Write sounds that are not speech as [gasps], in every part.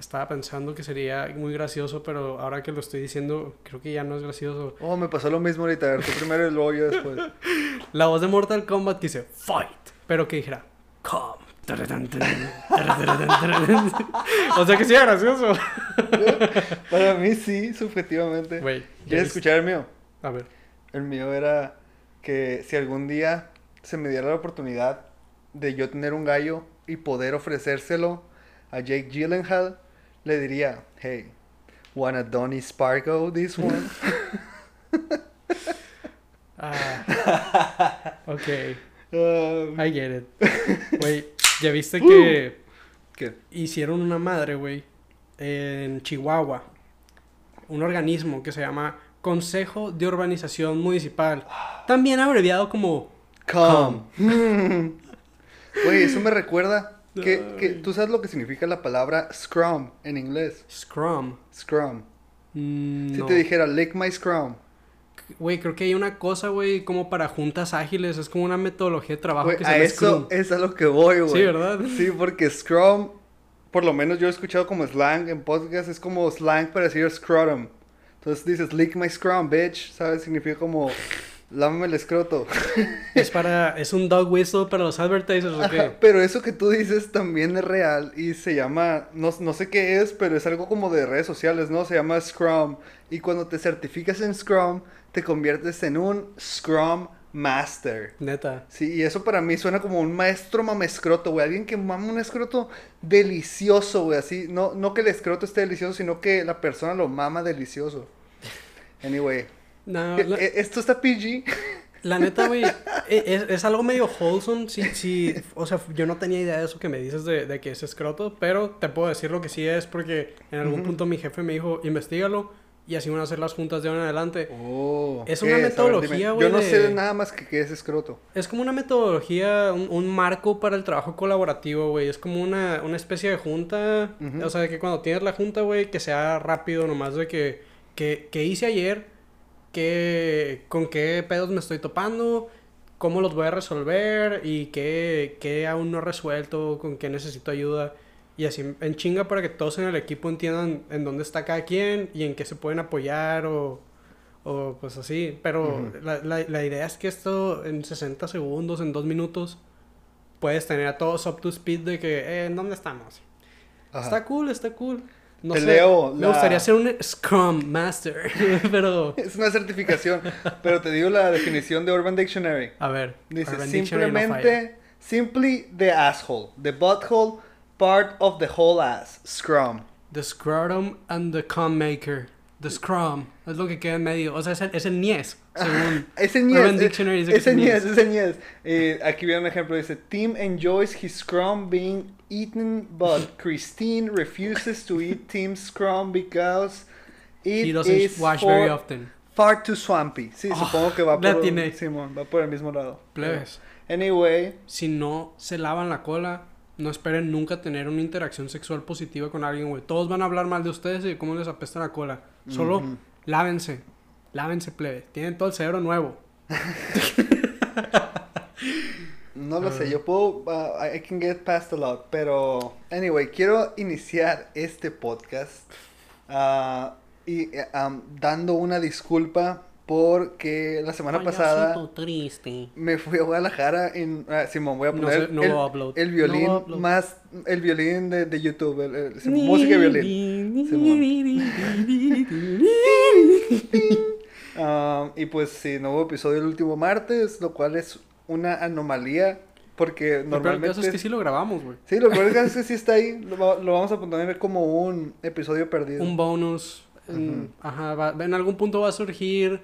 estaba pensando que sería muy gracioso, pero ahora que lo estoy diciendo, creo que ya no es gracioso. Oh, me pasó lo mismo ahorita. A ver, tú primero y luego yo después. [laughs] La voz de Mortal Kombat que dice fight, pero que dijera come. o sea que sí era gracioso. [laughs] Para mí sí, subjetivamente. Güey, ¿Quieres escuchar el mío? A ver. El mío era que si algún día se me diera la oportunidad de yo tener un gallo y poder ofrecérselo a Jake Gyllenhaal, le diría, hey, wanna Donnie Spargo this one? [laughs] Ah, ok, Um, I get it. [laughs] Güey, ¿ya viste que ¿Qué? hicieron una madre, güey, en Chihuahua? Un organismo que se llama Consejo de Urbanización Municipal. [gasps] También abreviado como Come. Mm. [laughs] Güey, eso me recuerda que, que tú sabes lo que significa la palabra scrum en inglés. Scrum. Scrum. Mm, Si no. te dijera lick my scrum. Güey, creo que hay una cosa, güey, como para juntas ágiles. Es como una metodología de trabajo que se a llama eso Scrum. es a lo que voy, güey. Sí, ¿verdad? [laughs] Sí, porque Scrum, por lo menos yo he escuchado como slang en podcast, es como slang para decir scrotum. Entonces dices, lick my scrum, bitch, ¿sabes? Significa como, lámame el escroto. Es para... Es un dog whistle para los advertisers, ¿o Ajá, qué? pero eso que tú dices también es real y se llama, no, no sé qué es, pero es algo como de redes sociales, ¿no? Se llama Scrum. Y cuando te certificas en Scrum, te conviertes en un Scrum Master. Neta. Sí, y eso para mí suena como un maestro mamescroto, güey. Alguien que mama un escroto delicioso, güey. Así, no, no que el escroto esté delicioso, sino que la persona lo mama delicioso. Anyway, No, e- la, e- esto está PG. la neta, güey, [laughs] e- es, es algo medio wholesome. Sí, sí, o sea, yo no tenía idea de eso que me dices de, de que es escroto, pero te puedo decir lo que sí es porque en algún punto mi jefe me dijo, investigalo y así van a hacer las juntas de ahora en adelante. Oh, Es ¿qué una metodología, güey, Yo no de- sé nada más que qué es escroto. Es como una metodología, un, un marco para el trabajo colaborativo, güey. Es como una, una especie de junta. O sea, de que cuando tienes la junta, güey, que sea rápido, nomás de que, que, que hice ayer, qué, con qué pedos me estoy topando, cómo los voy a resolver y qué, qué aún no he resuelto, con qué necesito ayuda. Y así en chinga para que todos en el equipo entiendan en dónde está cada quien y en qué se pueden apoyar o, o pues así. Pero la, la, la idea es que esto en 60 segundos, en 2 minutos, puedes tener a todos up to speed de que, eh, ¿en dónde estamos? Ajá. Está cool, está cool. No Te sé, leo me la- gustaría ser un Scrum Master, [laughs] pero... Es una certificación, pero te digo la definición de Urban Dictionary. A ver, Dice Urban no simplemente, simply the asshole, the butthole, part of the whole ass, scrum. The scrotum and the cum maker. The scrum. Es lo que queda en medio. O sea, es el, es el según... [laughs] Urban Dictionary dice que ese es niés. ese niés. Eh, aquí viene un ejemplo, dice, Tim enjoys his scrum being eaten, but [laughs] Christine refuses to eat Tim's scrum because it He doesn't is wash for- very often. far too swampy. Sí, Oh, supongo que va por. Simón, va por el mismo lado. Plebes. Anyway, Si no se lavan la cola, no esperen nunca tener una interacción sexual positiva con alguien, güey. Todos van a hablar mal de ustedes y de cómo les apesta la cola. Solo Ujú. lávense. Lávense, plebe. Tienen todo el cerebro nuevo. [laughs] No lo sé, yo puedo, uh, I can get past a lot, pero anyway, quiero iniciar este podcast ah, y um, dando una disculpa porque la semana pasada triste. me fui a Guadalajara en, ah, Simón, voy a No poner sé, no el, lo upload. el violín No lo upload. más, el violín de, de YouTube, el- el- Simón, música de violín. Ah, y pues sí, nuevo episodio el último martes, lo cual es una anomalía porque Lo peor del normalmente... caso es que sí lo grabamos, güey. Sí, lo peor es que sí está ahí. Lo, va- lo vamos a poner como un episodio perdido. Un bonus. Ajá, va- en algún punto va a surgir.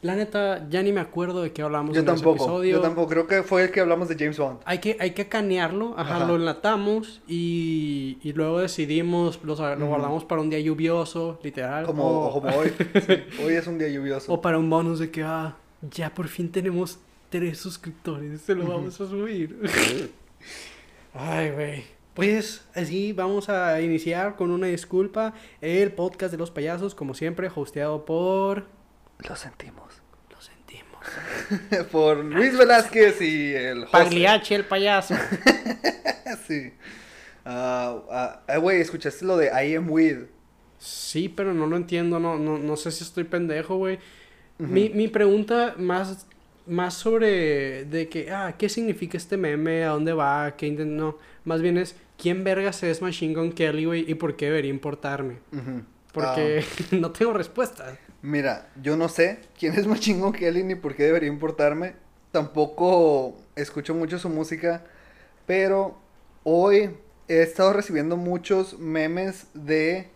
La neta, ya ni me acuerdo de qué hablamos yo en ese tampoco. episodio. Yo tampoco. Creo que fue el que hablamos de James Bond. Hay que, hay que canearlo, ajá, Ajá. lo enlatamos y, y luego decidimos, lo, lo guardamos para un día lluvioso, literal. Como, o, como [laughs] hoy. Sí, hoy es un día lluvioso. o para un bonus de que, ah, ya por fin tenemos tres suscriptores, se lo vamos a subir. [laughs] Ay, güey. Pues así vamos a iniciar con una disculpa. El podcast de los payasos, como siempre, hosteado por... Lo sentimos. Lo sentimos. [laughs] Por Luis Velázquez y el host. Pagliacci el payaso. [laughs] Sí. Ah, ah, ah, güey, ¿escuchaste lo de I am with? Sí, pero no lo entiendo, no, no, no sé si estoy pendejo, güey. mi, mi pregunta más, más sobre de que, ah, ¿qué significa este meme? ¿A dónde va? ¿Qué? No, más bien es, ¿quién vergas es Machine Gun Kelly, güey? ¿Y por qué debería importarme? Ujú. Porque [laughs] no tengo respuesta. Mira, yo no sé quién es Machine Gun Kelly ni por qué debería importarme. Tampoco escucho mucho su música, pero hoy he estado recibiendo muchos memes de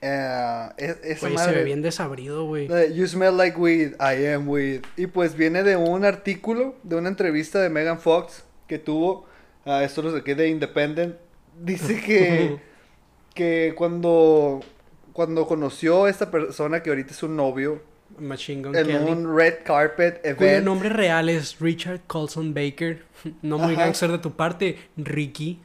eh, es- Güey, se ve bien desabrido, güey. You smell like weed, I am weed. Y pues viene de un artículo, de una entrevista de Megan Fox que tuvo. ah, esto lo saqué de Independent. Dice que, [laughs] que cuando, cuando conoció a esta persona que ahorita es su novio Machine Gun en Kelly. un red carpet Cuyo event. nombre real es Richard Colson Baker. [laughs] No muy Ajá. gangster de tu parte, Ricky.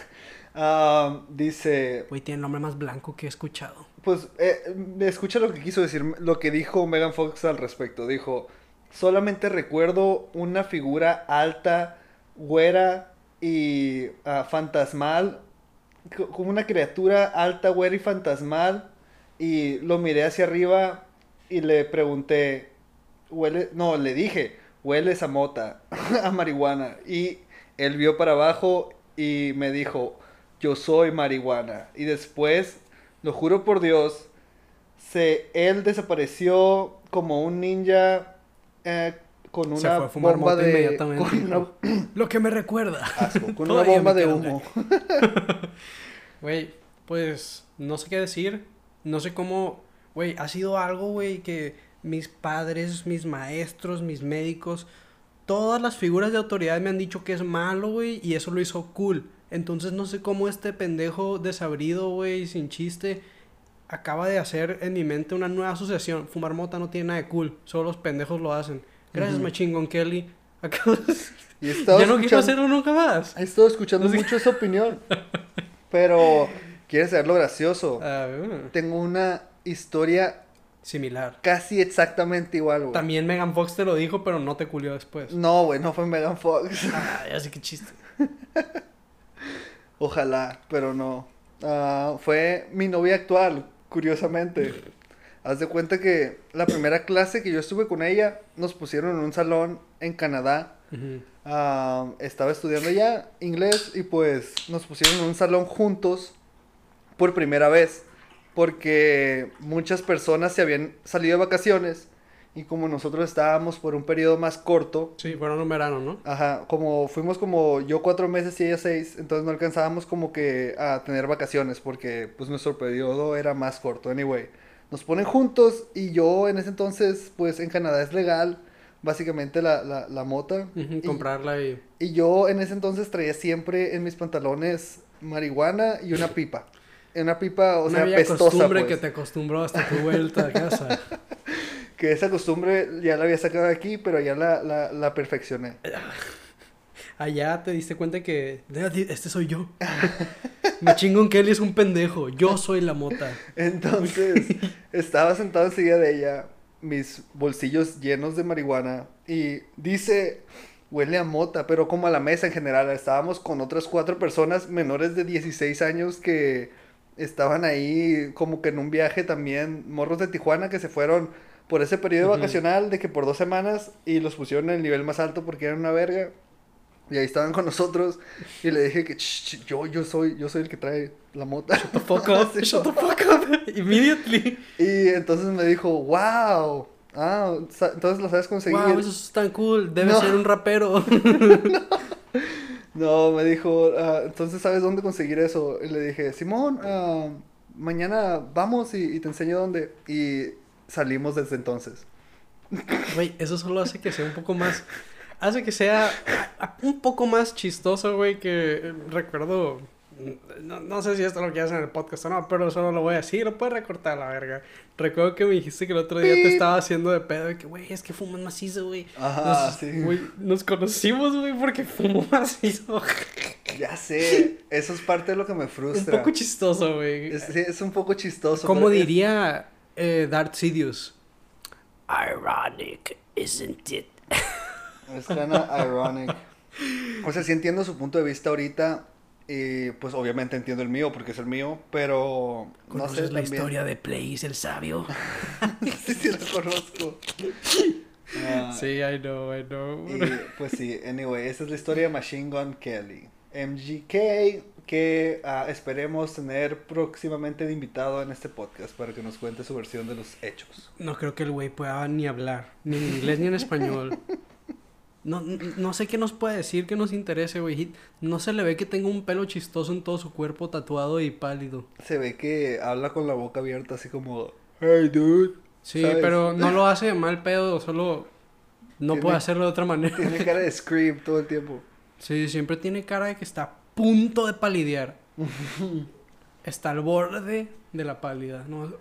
[laughs] ah, dice, Güey, tiene el nombre más blanco que he escuchado. pues eh, escucha lo que quiso decir, lo que dijo Megan Fox al respecto. Dijo, solamente recuerdo una figura alta, güera y ah, fantasmal, como una criatura alta, güera y fantasmal. Y lo miré hacia arriba y le pregunté, huele, no, le dije, hueles a mota, [laughs] a marihuana. Y él vio para abajo y me dijo, yo soy marihuana. Y después, lo juro por Dios, se, él desapareció como un ninja eh, con Se una fue a fumar bomba mota de... inmediatamente. Con una, [clears throat] Lo que me recuerda. asco, con [laughs] una bomba de humo. [laughs] Güey, pues no sé qué decir. No sé cómo. Güey, ha sido algo, güey, que mis padres, mis maestros, mis médicos, todas las figuras de autoridad me han dicho que es malo, güey, y eso lo hizo cool. Entonces no sé cómo este pendejo desabrido, güey, sin chiste, acaba de hacer en mi mente una nueva asociación. Fumar mota no tiene nada de cool, solo los pendejos lo hacen. Gracias, Ujú. Machine Gun Kelly. [laughs] Estado Ya no quiero hacerlo nunca más. He estado escuchando No sé- mucho esa opinión. [laughs] Pero, ¿quieres saber lo gracioso? Uh, Tengo una historia similar. casi exactamente igual, güey. También Megan Fox te lo dijo, pero no te culió después. No, güey, no fue Megan Fox. Ah, ya sé qué chiste. [laughs] Ojalá, pero no. Ah, fue mi novia actual, curiosamente. Haz de cuenta que la primera clase que yo estuve con ella, nos pusieron en un salón en Canadá. Ujú. Ah, estaba estudiando ya inglés y pues nos pusieron en un salón juntos por primera vez. Porque muchas personas se habían salido de vacaciones y como nosotros estábamos por un periodo más corto, Sí, fueron un verano, ¿no? Ajá, como fuimos como yo cuatro meses y ella seis, entonces no alcanzábamos como que a tener vacaciones porque pues nuestro periodo era más corto. Anyway, nos ponen juntos y yo en ese entonces pues en Canadá es legal básicamente la, la, la mota. Y, comprarla y... y yo en ese entonces traía siempre en mis pantalones marihuana y una pipa. [laughs] Una pipa, o Una sea, pestosa costumbre pues. que te acostumbró hasta tu vuelta a casa. [laughs] Que esa costumbre ya la había sacado de aquí, pero ya la, la, la perfeccioné. Allá te diste cuenta que... "Ah, Este soy yo. [laughs] Me chingo en Kelly es un pendejo. Yo soy la mota. Entonces, [laughs] estaba sentado enseguida de ella, mis bolsillos llenos de marihuana, y dice, huele a mota, pero como a la mesa en general. Estábamos con otras cuatro personas menores de 16 años que estaban ahí como que en un viaje también, morros de Tijuana que se fueron por ese periodo vacacional de que por dos semanas y los pusieron en el nivel más alto porque eran una verga. Y ahí estaban con nosotros y le dije que "Ch, ch, yo, yo soy, yo soy el que trae la mota. Shut the fuck up. [laughs] Sí, Shut the fuck up. [laughs] Immediately. Y entonces me dijo, wow. Ah, entonces lo sabes conseguir. Wow, eso es tan cool. Debe No. ser un rapero. [laughs] No, me dijo, "Ah, entonces sabes dónde conseguir eso. Y le dije, Simón, ah, mañana vamos y, y te enseño dónde. Y salimos desde entonces. Güey, eso solo hace que sea un poco más. Hace que sea un poco más chistoso, güey. Que eh, recuerdo. No, no sé si esto lo quieres en el podcast o no, pero solo lo voy a decir. Lo puedes recortar a la verga. Recuerdo que me dijiste que el otro día te estaba haciendo de pedo. De que, güey, es que fumas macizo, güey. Ajá, Nos- sí. güey, nos conocimos, güey, porque fumo macizo. [laughs] Ya sé, eso es parte de lo que me un frustra. poco chistoso, güey. es, sí, es un poco chistoso. Como diría eh, Darth Sidious. Ironic, isn't it? [laughs] Es kinda ironic. O sea, sí entiendo su punto de vista ahorita. Y pues obviamente entiendo el mío porque es el mío, pero no sé ¿Conoces la también- historia de Place el sabio? [laughs] sí, sí la conozco. Ah, sí, I know, I know. Y pues sí, anyway, esa es la historia de Machine Gun Kelly. MGK, que ah, esperemos tener próximamente de invitado en este podcast para que nos cuente su versión de los hechos. No creo que el güey pueda ni hablar, ni en inglés ni en español. [laughs] No, no sé qué nos puede decir que nos interese, güey. No se le ve que tenga un pelo chistoso en todo su cuerpo tatuado y pálido. Se ve que habla con la boca abierta, así como, hey dude. Sí, ¿sabes? pero [laughs] no lo hace de mal pedo, solo no Tiene- puede hacerlo de otra manera. Tiene cara de Scream todo el tiempo. Sí, siempre tiene cara de que está a punto de palidear. [laughs] está al borde de la pálida. No,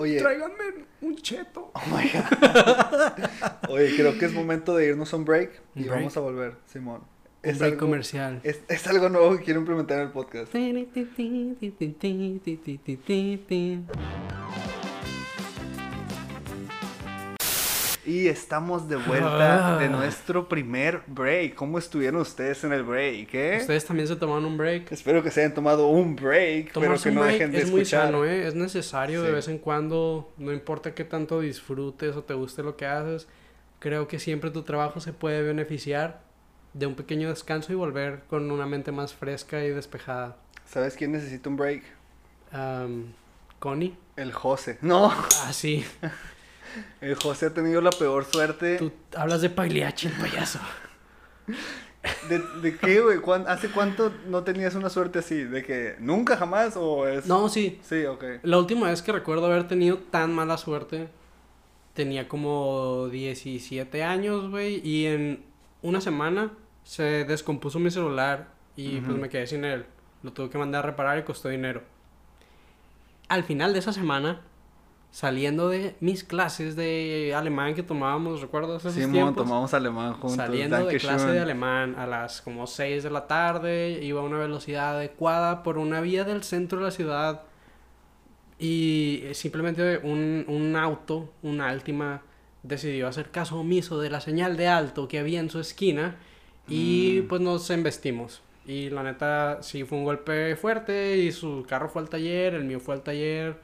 Oye, Tráiganme un cheto. oh my God. [laughs] Oye, creo que es momento de irnos a un break y break. vamos a volver, Simón. Un Es break algo, comercial. es, es algo nuevo que quiero implementar en el podcast. Y estamos de vuelta Ah. de nuestro primer break. ¿Cómo estuvieron ustedes en el break? eh? Ustedes también se tomaron un break. Espero que se hayan tomado un break, pero Tomarse que un no dejen de es muy escuchar. sano, ¿eh? Es necesario de Sí. vez en cuando, no importa qué tanto disfrutes o te guste lo que haces, creo que siempre tu trabajo se puede beneficiar de un pequeño descanso y volver con una mente más fresca y despejada. ¿Sabes quién necesita un break? Am, Connie. El José. No, Ah, sí. [laughs] el José ha tenido la peor suerte. Tú hablas de Pagliacci, el payaso. ¿De, de qué, güey? ¿Cuán- ¿Hace cuánto no tenías una suerte así? ¿De que nunca jamás o es...? No, sí. Sí, ok. La última vez que recuerdo haber tenido tan mala suerte, tenía como 17 años, güey, y en una semana se descompuso mi celular y pues me quedé sin él. Lo tuve que mandar a reparar y costó dinero. Al final de esa semana, saliendo de mis clases de alemán que tomábamos, ¿recuerdas esos Simón, tiempos? tomamos alemán juntos. Saliendo de clase schön. de alemán a las como 6 de la tarde, iba a una velocidad adecuada por una vía del centro de la ciudad y eh, simplemente un, un auto, un Altima, decidió hacer caso omiso de la señal de alto que había en su esquina y Mm. pues nos embestimos. Y la neta sí fue un golpe fuerte y su carro fue al taller, el mío fue al taller.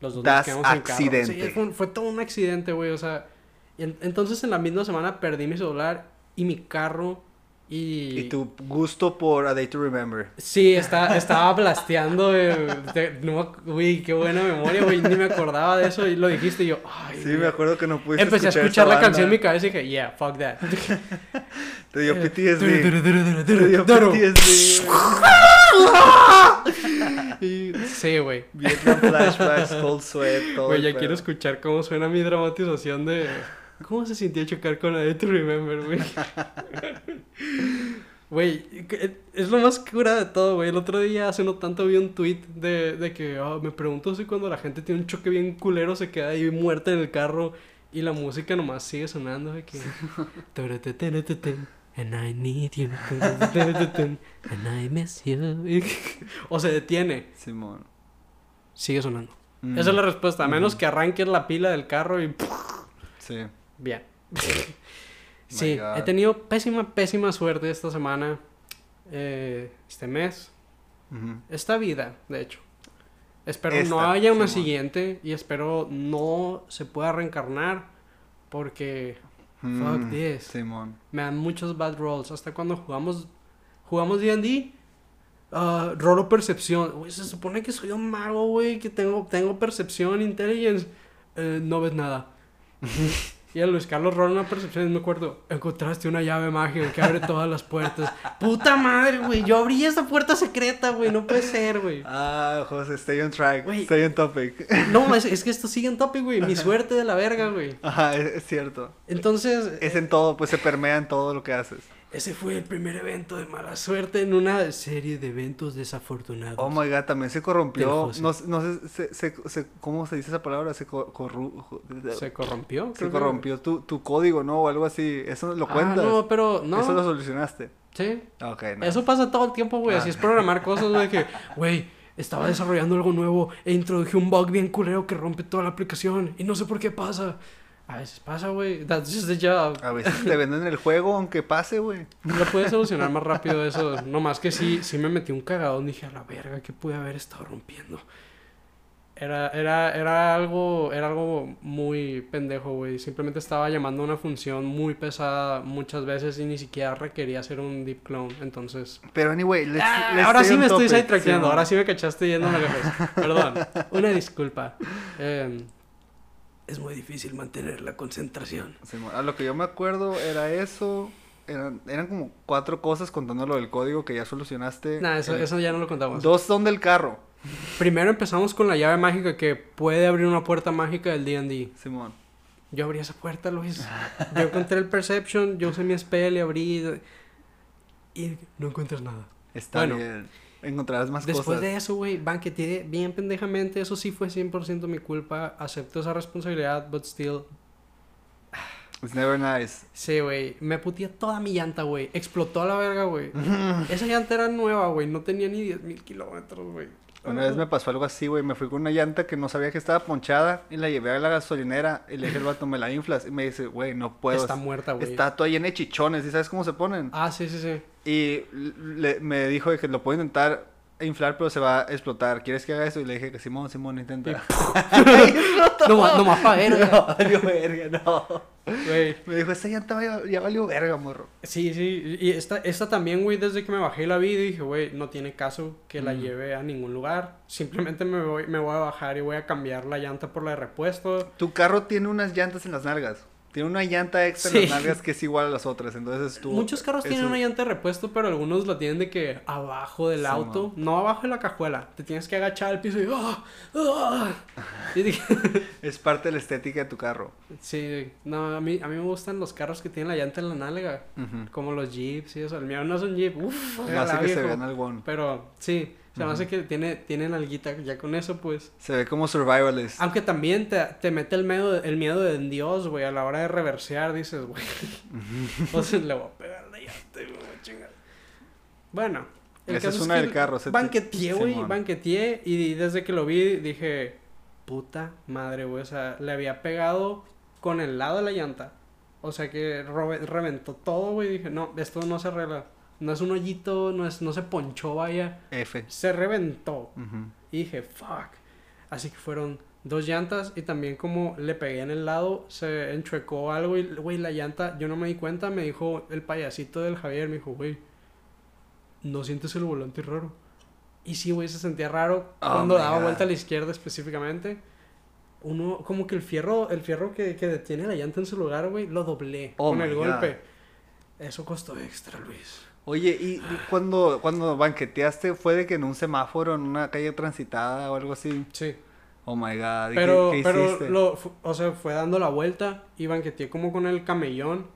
Los dos nos Das quedamos sin carro. accidente. Sí, fue, fue todo un accidente, güey. O sea, en- entonces en la misma semana perdí mi celular y mi carro y... Y tu gusto por A Day to Remember. Sí, está, estaba blasteando. de- no, uy, qué buena memoria, güey. Ni me acordaba de eso y lo dijiste y yo, ay, Sí, güey. me acuerdo que no pudiste Empecé a escuchar la banda. canción en mi cabeza y dije, yeah, fuck that. [laughs] Te dio Eh, PTSD. Te dio. PTSD. [laughs] Y- Sí, güey. Vietnam flashbacks, cold sweat, [laughs] todo. Güey, ya quiero escuchar cómo suena mi dramatización de... ¿Cómo se sintió chocar con la de To Remember, güey? [laughs] Güey, que- es lo más cura de todo, güey. El otro día, hace no tanto, vi un tweet de, de que ah, me pregunto si cuando la gente tiene un choque bien culero se queda ahí muerta en el carro y la música nomás sigue sonando de que... And I need you. [laughs] And I miss you. [laughs] o se detiene. Simón. Sigue sonando. Mm, Esa es la respuesta. A menos que arranques la pila del carro y... Sí. Bien. [laughs] sí, he tenido pésima, pésima suerte esta semana. eh, este mes. Esta vida, de hecho. Espero no haya una Simón. siguiente y espero no se pueda reencarnar porque Fuck Mm, this. Simón. me dan muchos bad rolls. Hasta cuando jugamos jugamos D&D, ah, rolo percepción. Güey, se supone que soy un mago, güey, que tengo, tengo percepción, intelligence. Eh, no ves nada. [laughs] Y a Luis Carlos rola una percepción y me acuerdo, encontraste una llave mágica que abre todas las puertas. [laughs] Puta madre, güey, yo abrí esa puerta secreta, güey, no puede ser, güey. Ah, José, stay on track. Güey. Stay on topic. [laughs] No, es, es que esto sigue en topic, güey, mi suerte de la verga, güey. Ajá, es, es cierto. Entonces, Es en todo, pues se permea en todo lo que haces. Ese fue el primer evento de mala suerte en una serie de eventos desafortunados. Oh my god, también se corrompió. No, no sé, se, se, se- ¿cómo se dice esa palabra? Se, co- corru- ¿Se corrompió? Corrompió tu, tu código, ¿no? O algo así. Eso lo Ah, cuentas. no, pero no. Eso lo solucionaste. Sí. Ok, no. Eso pasa todo el tiempo, güey. Ah. Así es programar cosas, güey, que, [laughs] güey, estaba desarrollando algo nuevo e introduje un bug bien culero que rompe toda la aplicación y no sé por qué pasa. A veces pasa, güey. That's just the job. A veces te venden el juego aunque pase, güey. Lo puedes solucionar más [laughs] rápido eso. No más que sí, sí me metí un cagadón. Dije, a la verga, que pude haber estado rompiendo? Era, era, era algo, era algo muy pendejo, güey. Simplemente estaba llamando a una función muy pesada muchas veces y ni siquiera requería hacer un deep clone. Entonces. Pero anyway, let's, Ah, let's ahora sí me estoy sidetrackeando. Sí, ahora sí me cachaste yendo a lejos. [laughs] Perdón. Una disculpa. Eh, es muy difícil mantener la concentración. Sí, a lo que yo me acuerdo era eso. Eran, eran como cuatro cosas contando lo del código que ya solucionaste. Nah, eso, El- eso ya no lo contamos. Dos son del carro, Primero empezamos con la llave mágica que puede abrir una puerta mágica del D&D. Simón. Yo abrí esa puerta, Luis. Yo encontré el Perception, yo usé mi spell y abrí... Y no encuentras nada. Está Bueno. bien. Encontrarás más Después cosas. de eso, güey, banqueteé bien pendejamente. Eso sí fue 100% mi culpa. Acepto esa responsabilidad, but still... It's never nice. Sí, güey. Me puteé toda mi llanta, güey. Explotó a la verga, güey. [laughs] Esa llanta era nueva, güey. No tenía ni 10.000 kilómetros, güey. Una vez me pasó algo así, güey. Me fui con una llanta que no sabía que estaba ponchada y la llevé a la gasolinera y le dije al vato, me la inflas. Y me dice, güey, no puedo. Está muerta, güey. Está toda llena de chichones. ¿Y sabes cómo se ponen? Ah, sí, sí, sí. Y le- me dijo que lo puedo intentar inflar, pero se va a explotar. ¿Quieres que haga eso? Y le dije que Simón, Simón, intenta. [laughs] No, no más pa' verga. [laughs] No, valió verga, no. Güey. Me dijo, esa llanta ya, ya valió verga, morro. Sí, sí. Y esta, esta también, güey, desde que me bajé la vi, dije, güey, no tiene caso que la Mm. lleve a ningún lugar. Simplemente me voy, me voy a bajar y voy a cambiar la llanta por la de repuesto. Tu carro tiene unas llantas en las nalgas. Tiene una llanta extra en las nalgas que es igual a las otras. Entonces tú. Muchos carros tienen una llanta de repuesto, pero algunos la tienen de que abajo del Sí, auto, no abajo de la cajuela. Te tienes que agachar al piso y dije, [laughs] Es parte de la estética de tu carro. sí, no, a mí, a mí me gustan los carros que tienen la llanta en la nalga, como los jeeps y eso. El mío no es un jeep, uff, No que se vean algún. Pero sí, se me Ujú. hace que tiene, tiene nalguita ya con eso, pues. Se ve como survivalist. Aunque también te, te mete el miedo, el miedo de Dios, güey, a la hora de reversear, dices, güey. o sea, le voy a pegar la llanta y me voy a chingar. Bueno. Esa es caso una que del carro, Banqueteé, güey, banqueteé. Y desde que lo vi dije, puta madre, güey. O sea, le había pegado con el lado de la llanta. O sea que reventó todo, güey. Dije, no, esto no se arregla. No es un hoyito, no, es, no se ponchó, vaya. F. Se reventó. Y dije, fuck. Así que fueron dos llantas y también como le pegué en el lado, se enchuecó algo y, güey, la llanta, yo no me di cuenta, me dijo el payasito del Javier, me dijo, güey, no sientes el volante raro. Y sí, güey, se sentía raro Oh cuando daba God. vuelta a la izquierda específicamente. Uno, como que el fierro, el fierro que, que detiene la llanta en su lugar, güey, lo doblé Oh con el God. golpe. Eso costó extra, Luis. Oye, ¿y cuando, cuando banqueteaste fue de que en un semáforo, en una calle transitada o algo así? Sí. Oh my god. ¿y Pero, qué, pero hiciste? lo, o sea, fue dando la vuelta y banqueteé como con el camellón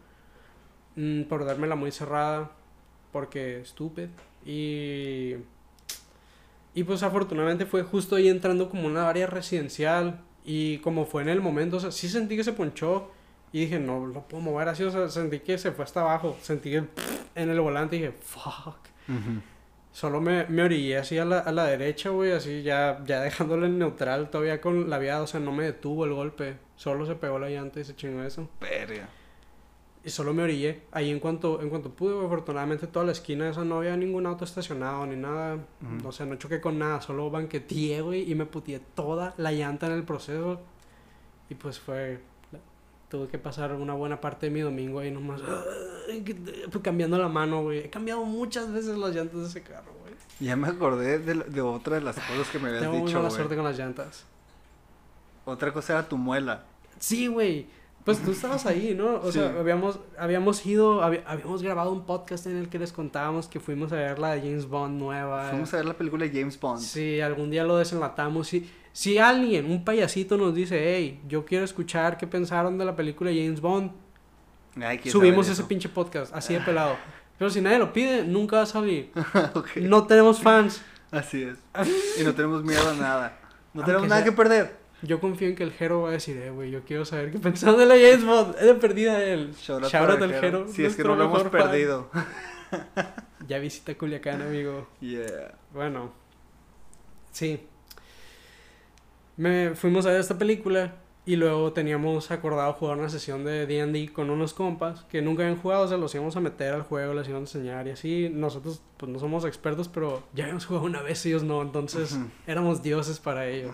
mm, por dármela muy cerrada porque estúpido y y pues afortunadamente fue justo ahí entrando como una área residencial y como fue en el momento, o sea, sí sentí que se ponchó y dije, no, lo puedo mover así, o sea, sentí que se fue hasta abajo, sentí el en el volante y dije, fuck. Ujú. Solo me, me orillé así a la, a la derecha, güey, así ya, ya dejándolo en neutral todavía con la viada, o sea, no me detuvo el golpe. Solo se pegó la llanta y se chingó eso. Verga. Y solo me orillé. Ahí en cuanto, en cuanto pude, güey, afortunadamente toda la esquina de esa no había ningún auto estacionado ni nada. Ujú. O sea, no choqué con nada, solo banqueteé, güey, y me puteé toda la llanta en el proceso. Y pues fue... Tuve que pasar una buena parte de mi domingo ahí nomás pues, cambiando la mano, güey. He cambiado muchas veces las llantas de ese carro, güey. Ya me acordé de, de otra de las cosas que me habías Tengo dicho, mala güey. suerte con las llantas. Otra cosa era tu muela. Sí, güey. Pues tú estabas ahí, ¿no? O sea, habíamos, habíamos ido, habíamos grabado un podcast en el que les contábamos que fuimos a ver la de James Bond nueva. Fuimos a ver la película de James Bond. Sí, algún día lo desenlatamos. Si, si alguien, un payasito nos dice, hey, yo quiero escuchar qué pensaron de la película James Bond, Ay, subimos ese pinche podcast, así de pelado. Pero si nadie lo pide, nunca va a salir. [laughs] Ok, No tenemos fans. Así es. Y no tenemos miedo a nada. No Aunque tenemos nada sea- que perder. Yo confío en que el Jero va a decir, eh, güey, yo quiero saber qué pensaron de la James Bond. Es de perdida él. Shout out Shout para out el al Jero. Si es que no lo hemos fan. perdido. Ya visita Culiacán, amigo. [laughs] Yeah. Bueno, sí. Me fuimos a ver esta película Y luego teníamos acordado jugar una sesión de D&D con unos compas que nunca habían jugado, o sea, los íbamos a meter al juego, les íbamos a enseñar y así. Nosotros, pues no somos expertos, pero ya habíamos jugado una vez, ellos no, entonces éramos dioses para ellos.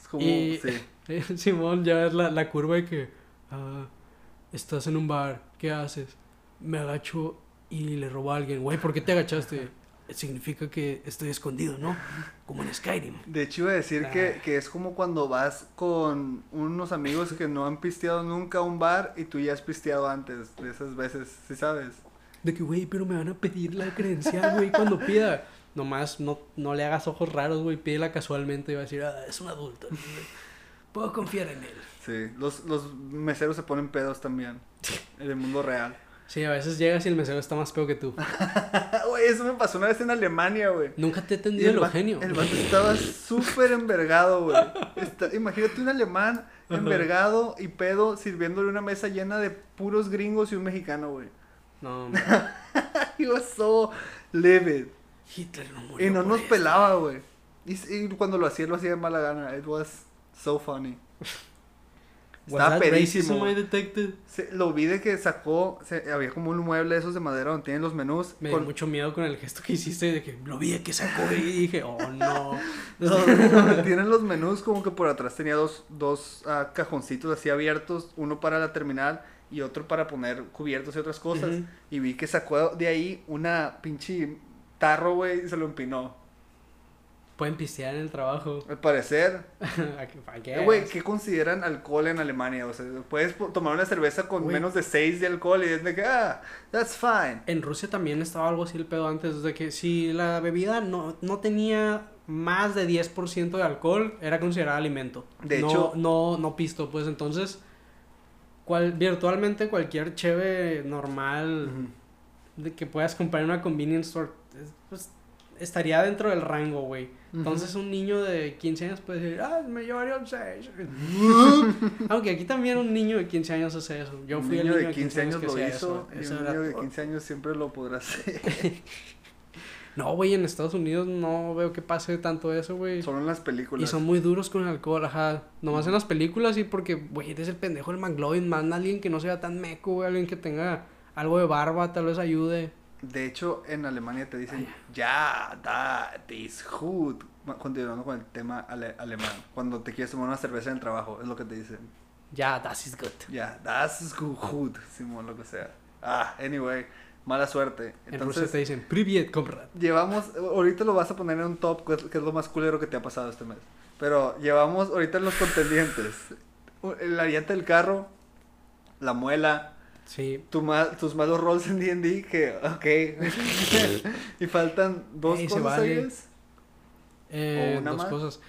Es como, Y- sí. [laughs] Simón, ya es la, la curva de que ah, estás en un bar, ¿qué haces? Me agacho y le robo a alguien. Güey, ¿por qué te agachaste? Significa que estoy escondido, ¿no? Como en Skyrim. De hecho, iba a decir que, Ah. que es como cuando vas con unos amigos que no han pisteado nunca a un bar y tú ya has pisteado antes de esas veces, ¿sí sabes? De que, güey, pero me van a pedir la credencial, güey, cuando pida. Nomás no, no le hagas ojos raros, güey, pídela casualmente y va a decir, ah, es un adulto. güey. Puedo confiar en él. Sí, los, los meseros se ponen pedos también en el mundo real. Sí, a veces llegas y el mesero está más peor que tú. [laughs] Güey, eso me pasó una vez en Alemania, güey. Nunca te he Y atendido el va- genio. el vato estaba [laughs] súper envergado, güey. Imagínate un alemán envergado y pedo sirviéndole una mesa llena de puros gringos y un mexicano, güey. No, man. He was so livid. Hitler no murió Y no por nos eso. pelaba, güey. Y, y cuando lo hacía, lo hacía de mala gana. It was so funny. [laughs] Estaba pedísimo. Se- lo vi de que sacó, se- había como un mueble de esos de madera donde tienen los menús. Me dio con- mucho miedo con el gesto que hiciste de que lo vi de que sacó y dije, oh no. [laughs] donde tienen los menús como que por atrás tenía dos, dos ah, cajoncitos así abiertos, uno para la terminal y otro para poner cubiertos y otras cosas. Y vi que sacó de ahí una pinche tarro, güey, y se lo empinó. Pueden pistear en el trabajo. Al parecer, [laughs] ¿Para qué? Güey, ¿qué consideran alcohol en Alemania? O sea, puedes tomar una cerveza con Güey. menos de 6 de alcohol y es de que, ah, that's fine. En Rusia también estaba algo así el pedo antes, de que si la bebida no, no tenía más de 10% de alcohol, era considerada alimento. De no, hecho- No, no pisto, pues entonces, cual, virtualmente cualquier cheve normal de que puedas comprar en una convenience store, es- pues, estaría dentro del rango, güey. Entonces un niño de 15 años puede decir, ah, me llevaría un 6. [laughs] Aunque aquí también un niño de 15 años hace eso. Yo Un fui niño el niño de 15 años que lo hizo eso. y un niño de todo. 15 años siempre lo podrá hacer. [laughs] No, güey, en Estados Unidos no veo que pase tanto eso, güey. Solo en las películas. Y son muy duros con el alcohol, ajá. Nomás en las películas sí, porque, güey, eres el pendejo del McLovin. Manda a alguien que no sea tan meco, güey. Alguien que tenga algo de barba, tal vez ayude. De hecho, en Alemania te dicen, ya, da, is gut. Continuando con el tema ale- alemán. Cuando te quieres tomar una cerveza en el trabajo, es lo que te dicen. Ya, das is good. Ya, das ist gut, Simón, lo que sea. Ah, anyway, mala suerte. En Entonces, te dicen, Privyet, comrade. Llevamos, ahorita lo vas a poner en un top, que es, lo más culero que te ha pasado este mes. Pero llevamos ahorita en los contendientes. La llanta del carro, la muela, Sí. tu ma- tus malos rolls en D&D, que, ok. [laughs] y faltan dos Ey, cosas, vale. Eh, ¿O una dos más? cosas.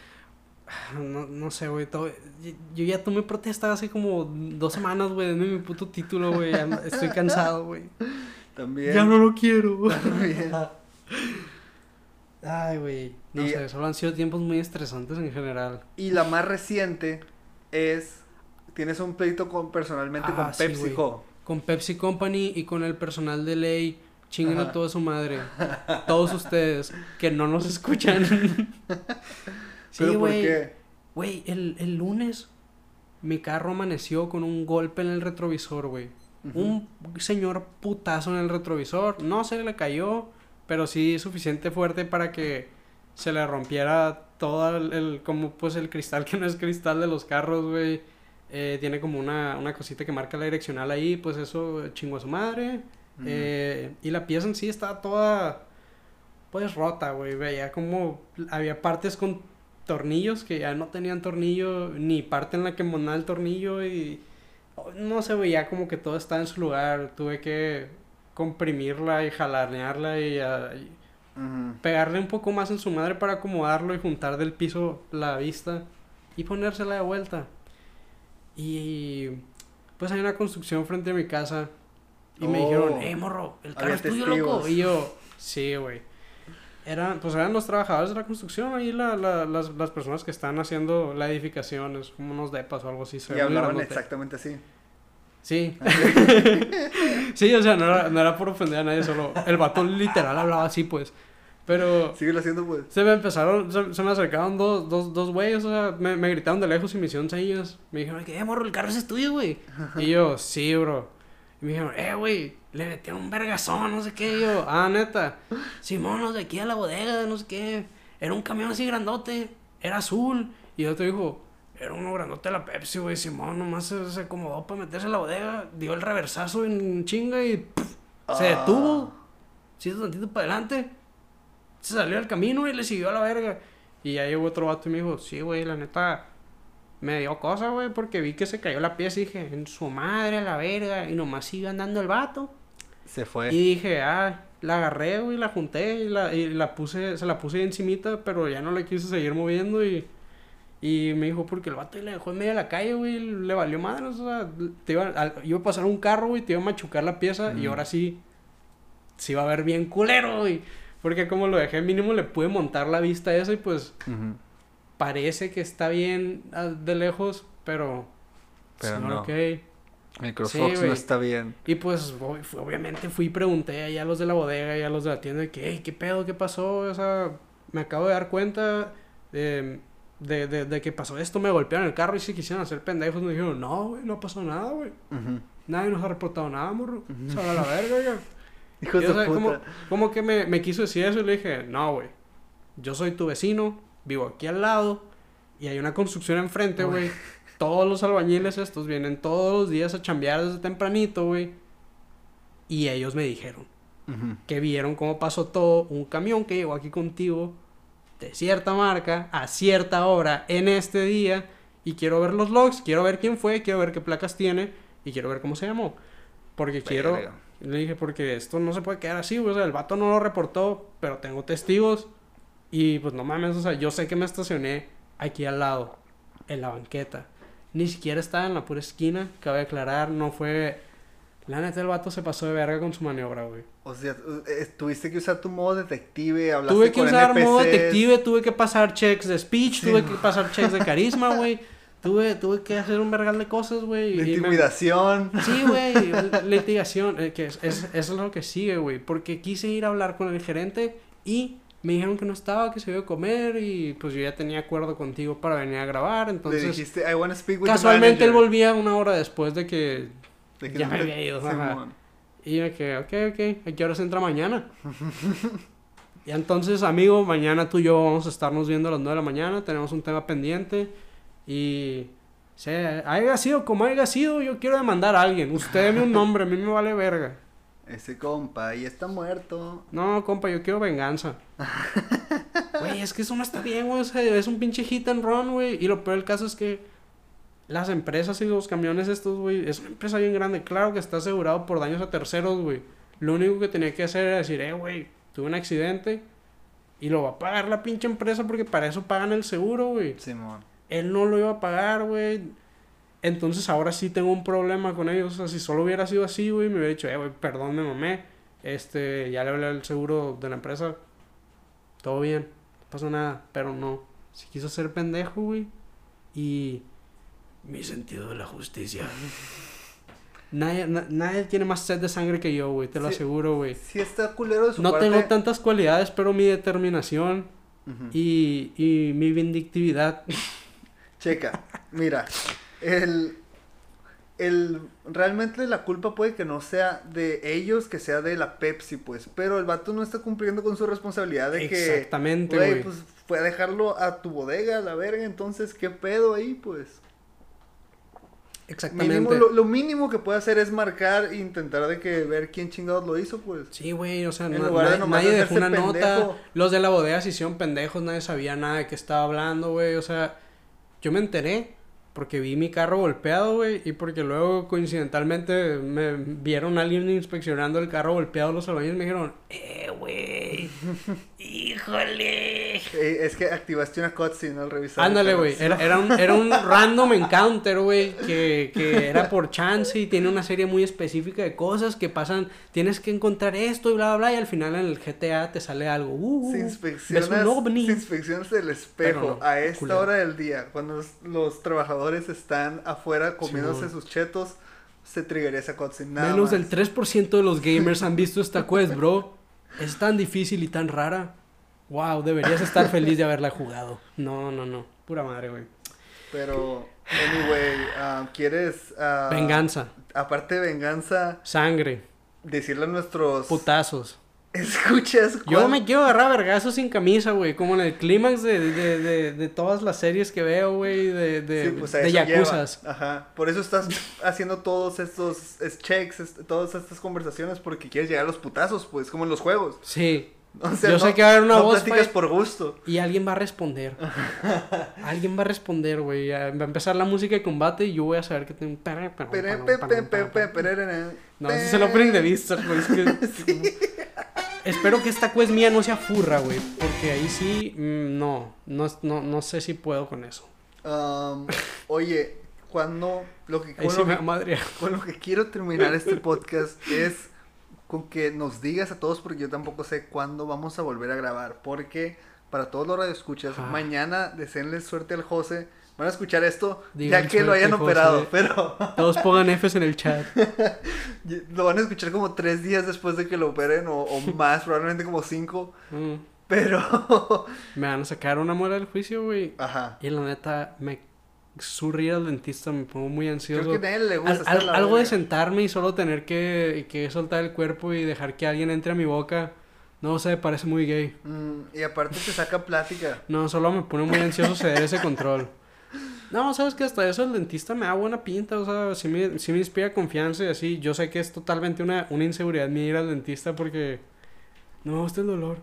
[sighs] No, no sé, güey. todo- Yo, yo ya tomé protesta hace como dos semanas, güey. Denme mi puto título, güey. Estoy cansado, güey. También. Ya no lo quiero. [laughs] También. Ay, güey. No Y- sé, solo han sido tiempos muy estresantes en general. Y la más reciente es, tienes un pleito con, personalmente Ah, con sí, PepsiCo. Con Pepsi Company y con el personal de ley. Chinguen a toda su madre. Todos ustedes que no nos escuchan. [laughs] sí, ¿Pero por güey. qué? Güey, el, el lunes mi carro amaneció con un golpe en el retrovisor, güey. Un señor putazo en el retrovisor. No se le cayó, pero sí suficiente fuerte para que se le rompiera todo el, el- como pues el cristal que no es cristal de los carros, güey. Eh, tiene como una, una cosita que marca la direccional ahí, pues eso chingó a su madre. Eh, y la pieza en sí estaba toda, pues rota, güey. Veía como había partes con tornillos que ya no tenían tornillo, ni parte en la que monaba el tornillo y no se veía como que todo estaba en su lugar. Tuve que comprimirla y jalanearla y, ah, y pegarle un poco más en su madre para acomodarlo y juntar del piso la vista y ponérsela de vuelta. Y pues hay una construcción frente a mi casa y me Oh. dijeron, hey morro, el carro es tuyo, loco. Y yo, sí, güey. Eran, pues eran los trabajadores de la construcción, ahí la, la- las, las personas que están haciendo la edificación, es como unos depas o algo así. se Y hablaban grandote. exactamente así. Sí. [laughs] sí, o sea, no era, no era por ofender a nadie, solo el vato literal hablaba así, pues. Pero Síguelo haciendo, pues. se me empezaron, se, se me acercaron dos, dos, dos güeyes, o sea, me, me gritaron de lejos y me hicieron señas. Me dijeron, ¿qué, morro? El carro es tuyo, güey. Y yo, sí, bro. Y me dijeron, eh, güey, le metieron un vergazón, no sé qué. Y yo, ah, neta. Simón, los de aquí a la bodega, no sé qué. Era un camión así grandote, era azul. Y otro dijo, era uno grandote de la Pepsi, güey. Simón nomás se, se acomodó para meterse a la bodega, dio el reversazo en chinga y pff, se Ah. detuvo. Hizo tantito para adelante. Se salió al camino y le siguió a la verga. Y ya llegó otro vato y me dijo, sí, güey, la neta, me dio cosa, güey, porque vi que se cayó la pieza y dije, en su madre a la verga. Y nomás sigue andando el vato. Se fue. Y dije, ah, la agarré, güey, la junté y la, y la puse, se la puse encimita, pero ya no le quise seguir moviendo y... Y me dijo, porque el vato ahí le dejó en medio de la calle, güey, le valió madre, o sea, te iba, al- iba a pasar un carro, güey, te iba a machucar la pieza y ahora sí, se iba a ver bien culero, güey. Porque como lo dejé mínimo le pude montar la vista a eso y pues parece que está bien ah, de lejos, pero... Pero sí, no. ok. Microsoft güey. no está bien. Y pues obviamente fui y pregunté allá a los de la bodega y a los de la tienda de que, "Ey, ¿qué pedo? ¿Qué pasó? O sea, me acabo de dar cuenta de, de, de, de que pasó esto, me golpearon el carro y si quisieran hacer pendejos me dijeron, no, güey, no pasó nada, güey. Nadie nos ha reportado nada, morro. Se va a la verga, oiga". De como, como que me, me quiso decir eso y le dije, no, güey. Yo soy tu vecino, vivo aquí al lado y hay una construcción enfrente, güey. [laughs] Todos los albañiles estos vienen todos los días a chambear desde tempranito, güey. Y ellos me dijeron que vieron cómo pasó todo. Un camión que llegó aquí contigo de cierta marca a cierta hora en este día. Y quiero ver los logs, quiero ver quién fue, quiero ver qué placas tiene y quiero ver cómo se llamó. Porque quiero. Le dije, porque esto no se puede quedar así, güey. O sea, el vato no lo reportó, pero tengo testigos. Y pues no mames, o sea, yo sé que me estacioné aquí al lado, en la banqueta. Ni siquiera estaba en la pura esquina, cabe aclarar, no fue... La neta, el vato se pasó de verga con su maniobra, güey. O sea, eh, tuviste que usar tu modo detective, hablaste Tuve que con usar modo NPCs. detective, tuve que pasar checks de speech, Sí. tuve que pasar checks de carisma, güey. [laughs] Tuve, tuve que hacer un vergal de cosas, güey. y me- intimidación. Sí, güey, [laughs] litigación, eh, que es, es, es lo que sigue, güey, porque quise ir a hablar con el gerente y me dijeron que no estaba, que se iba a comer y pues yo ya tenía acuerdo contigo para venir a grabar, Le entonces dijiste, I wanna speak with casualmente él manager". volvía una hora después de que De que ya no me había ido, ajá. Y yo que, ok, ok, ¿a qué horas entra mañana? y entonces, amigo, mañana tú y yo vamos a estarnos viendo a las 9 de la mañana, tenemos un tema pendiente y... sea, haya sido como haya sido, yo quiero demandar a alguien. Usted deme un nombre, a mí me vale verga. Ese compa ya está muerto. No, compa, yo quiero venganza. Güey, es que eso no está bien, güey. O sea, es un pinche hit and run, güey. Y lo peor del caso es que las empresas y los camiones estos, güey, es una empresa bien grande. Claro que está asegurado por daños a terceros, güey. Lo único que tenía que hacer era decir, eh, güey, tuve un accidente y lo va a pagar la pinche empresa porque para eso pagan el seguro, güey. Simón. Él no lo iba a pagar, güey. Entonces ahora sí tengo un problema con ellos. O sea, si solo hubiera sido así, güey, me hubiera dicho, eh, güey, perdón, me mamé. Este, ya le hablé al seguro de la empresa. Todo bien, no pasó nada. Pero no. Si quiso ser pendejo, güey. Y. Mi sentido de la justicia. Nadie, na- nadie tiene más sed de sangre que yo, güey, te lo Sí. aseguro, güey. Sí está culero de su No parte. tengo tantas cualidades, pero mi determinación y, y mi vindictividad [laughs] Checa, mira, el, el, realmente la culpa puede que no sea de ellos, que sea de la Pepsi, pues, pero el vato no está cumpliendo con su responsabilidad de que, Exactamente, güey, pues, fue a dejarlo a tu bodega, a la verga, entonces, ¿qué pedo ahí, pues? Exactamente. Mínimo, lo, lo mínimo que puede hacer es marcar e intentar de que ver quién chingados lo hizo, pues. Sí, güey, o sea, En na- lugar de nadie, dejó una nota. Los de la bodega se hicieron pendejos, nadie sabía nada de qué estaba hablando, güey. O sea, yo me enteré porque vi mi carro golpeado, güey, y porque luego coincidentalmente me vieron a alguien inspeccionando el carro golpeado los albañiles y me dijeron, eh, güey, [laughs] híjole. Es que activaste una cutscene al revisar. Ándale, güey. Era, era, un, era un random encounter, güey. Que, que era por chance y tiene una serie muy específica de cosas que pasan. Tienes que encontrar esto y bla, bla, bla. Y al final en el GTA te sale algo. Uh, Si ves inspeccionas, un ovni. si inspeccionas el espejo no, a esta culero. hora del día, cuando los, los trabajadores están afuera comiéndose sus chetos, se triggería esa cutscene. Nada Menos más. del 3% de los gamers han visto esta quest, bro. [laughs] Es tan difícil y tan rara. wow, deberías estar feliz de haberla jugado. No, no, no. Pura madre, güey. Pero, anyway, ah, ¿quieres... ah, Venganza, Aparte de venganza, sangre, decirle a nuestros... putazos. Escuchas, Yo cuán- me quiero agarrar a vergazos sin camisa, güey. Como en el clímax de, de, de, de todas las series que veo, güey. De, de, Sí, pues de yakuzas. Ajá. Por eso estás haciendo todos estos es- checks, todas estas conversaciones, porque quieres llegar a los putazos, pues, como en los juegos. Sí. [laughs] O sea, Yo no- sé que va a haber una no voz platicas por gusto. Y alguien va a responder. [laughs] alguien va a responder, güey. Va a empezar la música de combate y yo voy a saber que tengo. No, ese es el opening de Vistas, güey. Es que... [laughs] Espero que esta quest mía no sea furra, güey. Porque ahí sí, mm, no, no. No no sé si puedo con eso. Um, oye, cuando lo que, con, sí lo que, madrear. con lo que quiero terminar este podcast es con que nos digas a todos, porque yo tampoco sé cuándo vamos a volver a grabar. Porque para todos los radioescuchas, Ah. mañana deseenle suerte al José. Van a escuchar esto Digan ya que lo hayan José. operado, pero [laughs] Todos pongan Fs en el chat. [laughs] lo van a escuchar como tres días después de que lo operen o, o [laughs] más, probablemente como cinco. Mm. Pero, Me van a sacar una muela del juicio, güey. ajá. Y la neta, me surrí al dentista, me pongo muy ansioso. Creo que a nadie le gusta Al- al- algo de sentarme y solo tener que, que soltar el cuerpo y dejar que alguien entre a mi boca. No sé, parece muy gay. Mm, y aparte te saca plática. [laughs] No, solo me pone muy ansioso ceder ese control. No, sabes que hasta eso el dentista me da buena pinta, o sea, sí me, sí me inspira confianza y así. Yo sé que es totalmente una, una inseguridad mía ir al dentista porque no me gusta el dolor.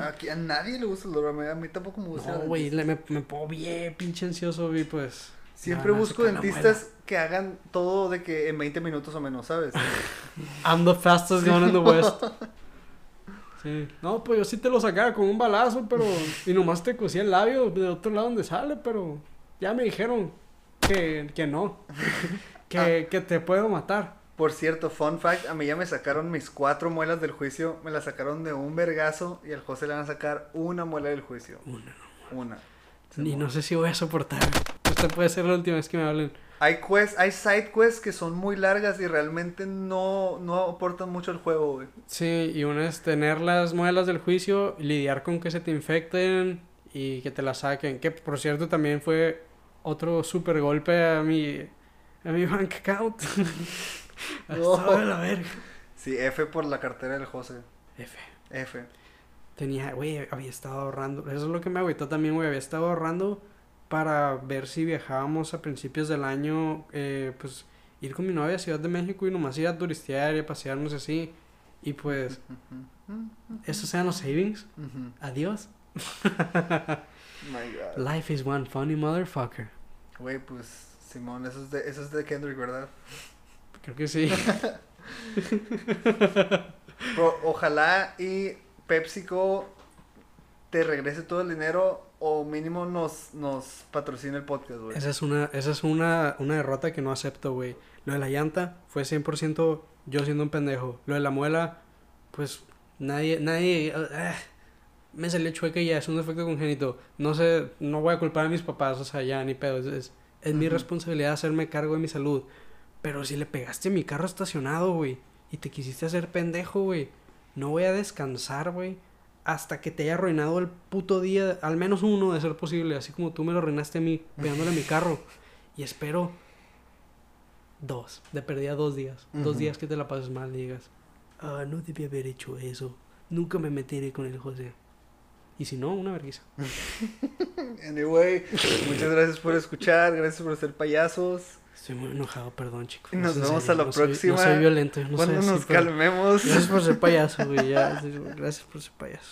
A, aquí a nadie le gusta el dolor, a mí, tampoco me gusta. No, el güey, me, me pongo bien pinche ansioso y pues... Siempre busco dentistas que hagan todo de que en 20 minutos o menos, ¿sabes? [laughs] I'm the fastest gun in the West. [laughs] Sí. No, pues yo sí te lo sacaba con un balazo, pero... Y nomás te cosía el labio de otro lado donde sale, pero... Ya me dijeron que, que no. [laughs] que, que te puedo matar. Por cierto, fun fact, a mí ya me sacaron mis cuatro muelas del juicio, me las sacaron de un vergazo y al José le van a sacar una muela del juicio. Una. Una. Y no sé si voy a soportar. Esta puede ser la última vez que me hablen. Hay quests, hay side quests que son muy largas y realmente no, no aportan mucho al juego, güey. Sí, y una es tener las muelas del juicio, lidiar con que se te infecten y que te las saquen. Que por cierto también fue otro super golpe a mi, a mi [laughs] bank account. [laughs] De la verga. Sí, F por la cartera del José. F. F. Tenía, güey, había estado ahorrando. Eso es lo que me agüitó también, güey. Había estado ahorrando para ver si viajábamos a principios del año, eh, pues ir con mi novia a Ciudad de México y nomás ir a turistear y a pasearnos así. Y pues, esos sean los savings. Adiós. [laughs] My God. Life is one funny motherfucker. Güey, pues, Simón, eso es, de, eso es de Kendrick, ¿verdad? Creo que sí. [laughs] Pero ojalá y PepsiCo te regrese todo el dinero o mínimo nos, nos patrocine el podcast, güey. esa es una, esa es una, una derrota que no acepto, güey. Lo de la llanta fue 100% yo siendo un pendejo. Lo de la muela, pues nadie, nadie, ah, me salió chueca y ya es un defecto congénito. No sé, no voy a culpar a mis papás, o sea, ya ni pedo. Es, es, es mi responsabilidad hacerme cargo de mi salud. Pero si le pegaste a mi carro estacionado, güey, y te quisiste hacer pendejo, güey, no voy a descansar, güey, hasta que te haya arruinado el puto día, al menos uno de ser posible, así como tú me lo arruinaste a mí, pegándole a mi carro. Y espero dos, de perdida dos días, dos días que te la pases mal y digas, ah, no debí haber hecho eso, nunca me meteré con el José. Y si no, una vergüenza. [laughs] Anyway, muchas gracias por escuchar, gracias por ser payasos. Estoy muy enojado, perdón, chicos. No nos vemos serio, a la no soy- próxima. no soy violento, no Cuando nos calmemos. Gracias por ser payaso, güey. Ya, [laughs] gracias por ser payaso.